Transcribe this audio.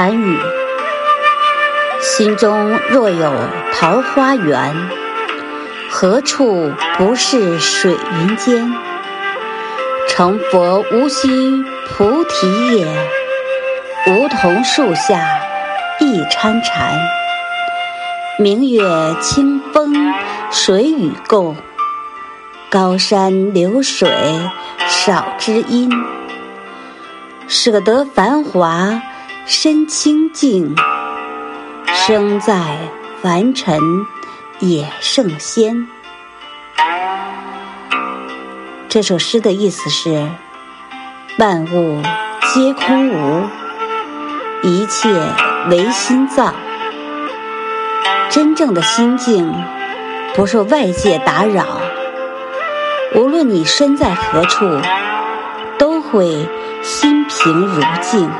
禅语：心中若有桃花源，何处不是水云间？成佛无须菩提叶，梧桐树下一参禅。明月清风水与共，高山流水少知音。舍得繁华。身清净，生在凡尘也圣仙。这首诗的意思是：万物皆空无，一切唯心造。真正的心境不受外界打扰，无论你身在何处，都会心平如镜。